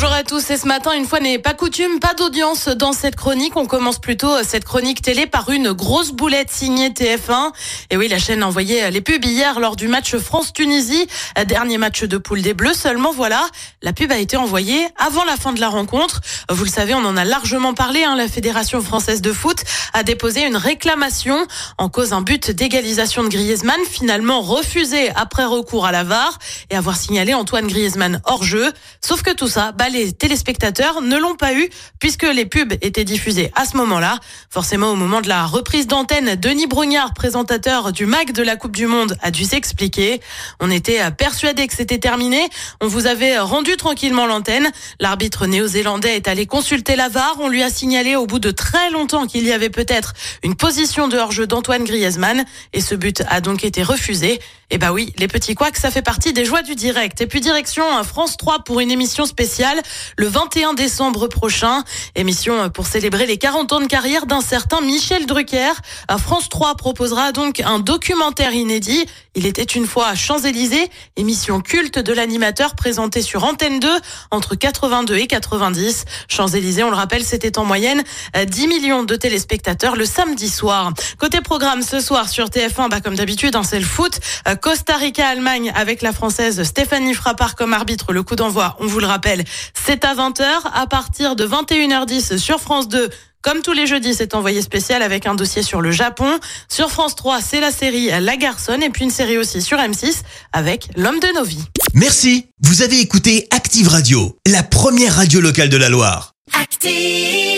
Bonjour à tous et ce matin, une fois n'est pas coutume, pas d'audience dans cette chronique. On commence plutôt cette chronique télé par une grosse boulette signée TF1. Et oui, la chaîne a envoyé les pubs hier lors du match France-Tunisie, dernier match de poule des Bleus. Seulement voilà, la pub a été envoyée avant la fin de la rencontre. Vous le savez, on en a largement parlé. Hein, la Fédération française de foot a déposé une réclamation en cause un but d'égalisation de Griezmann, finalement refusé après recours à la VAR et avoir signalé Antoine Griezmann hors jeu. Sauf que tout ça, les téléspectateurs ne l'ont pas eu puisque les pubs étaient diffusées à ce moment-là. Forcément, au moment de la reprise d'antenne, Denis Brognard, présentateur du MAC de la Coupe du Monde, a dû s'expliquer. On était persuadé que c'était terminé. On vous avait rendu tranquillement l'antenne. L'arbitre néo-zélandais est allé consulter la VAR. On lui a signalé au bout de très longtemps qu'il y avait peut-être une position de hors-jeu d'Antoine Griezmann et ce but a donc été refusé. Et bah oui, les petits couacs, ça fait partie des joies du direct. Et puis direction France 3 pour une émission spéciale le 21 décembre prochain. Émission pour célébrer les 40 ans de carrière d'un certain Michel Drucker. France 3 proposera donc un documentaire inédit. Il était une fois Champs-Élysées, émission culte de l'animateur présentée sur Antenne 2 entre 82 et 90. Champs-Élysées, on le rappelle, c'était en moyenne 10 millions de téléspectateurs le samedi soir. Côté programme ce soir sur TF1, bah comme d'habitude, hein, c'est le foot. Costa Rica-Allemagne avec la française Stéphanie Frappard comme arbitre. Le coup d'envoi, on vous le rappelle, c'est à 20h. À partir de 21h10 sur France 2, comme tous les jeudis, c'est envoyé spécial avec un dossier sur le Japon. Sur France 3, c'est la série La Garçonne et puis une série aussi sur M6 avec L'homme de nos vies. Merci. Vous avez écouté Active Radio, la première radio locale de la Loire. Active.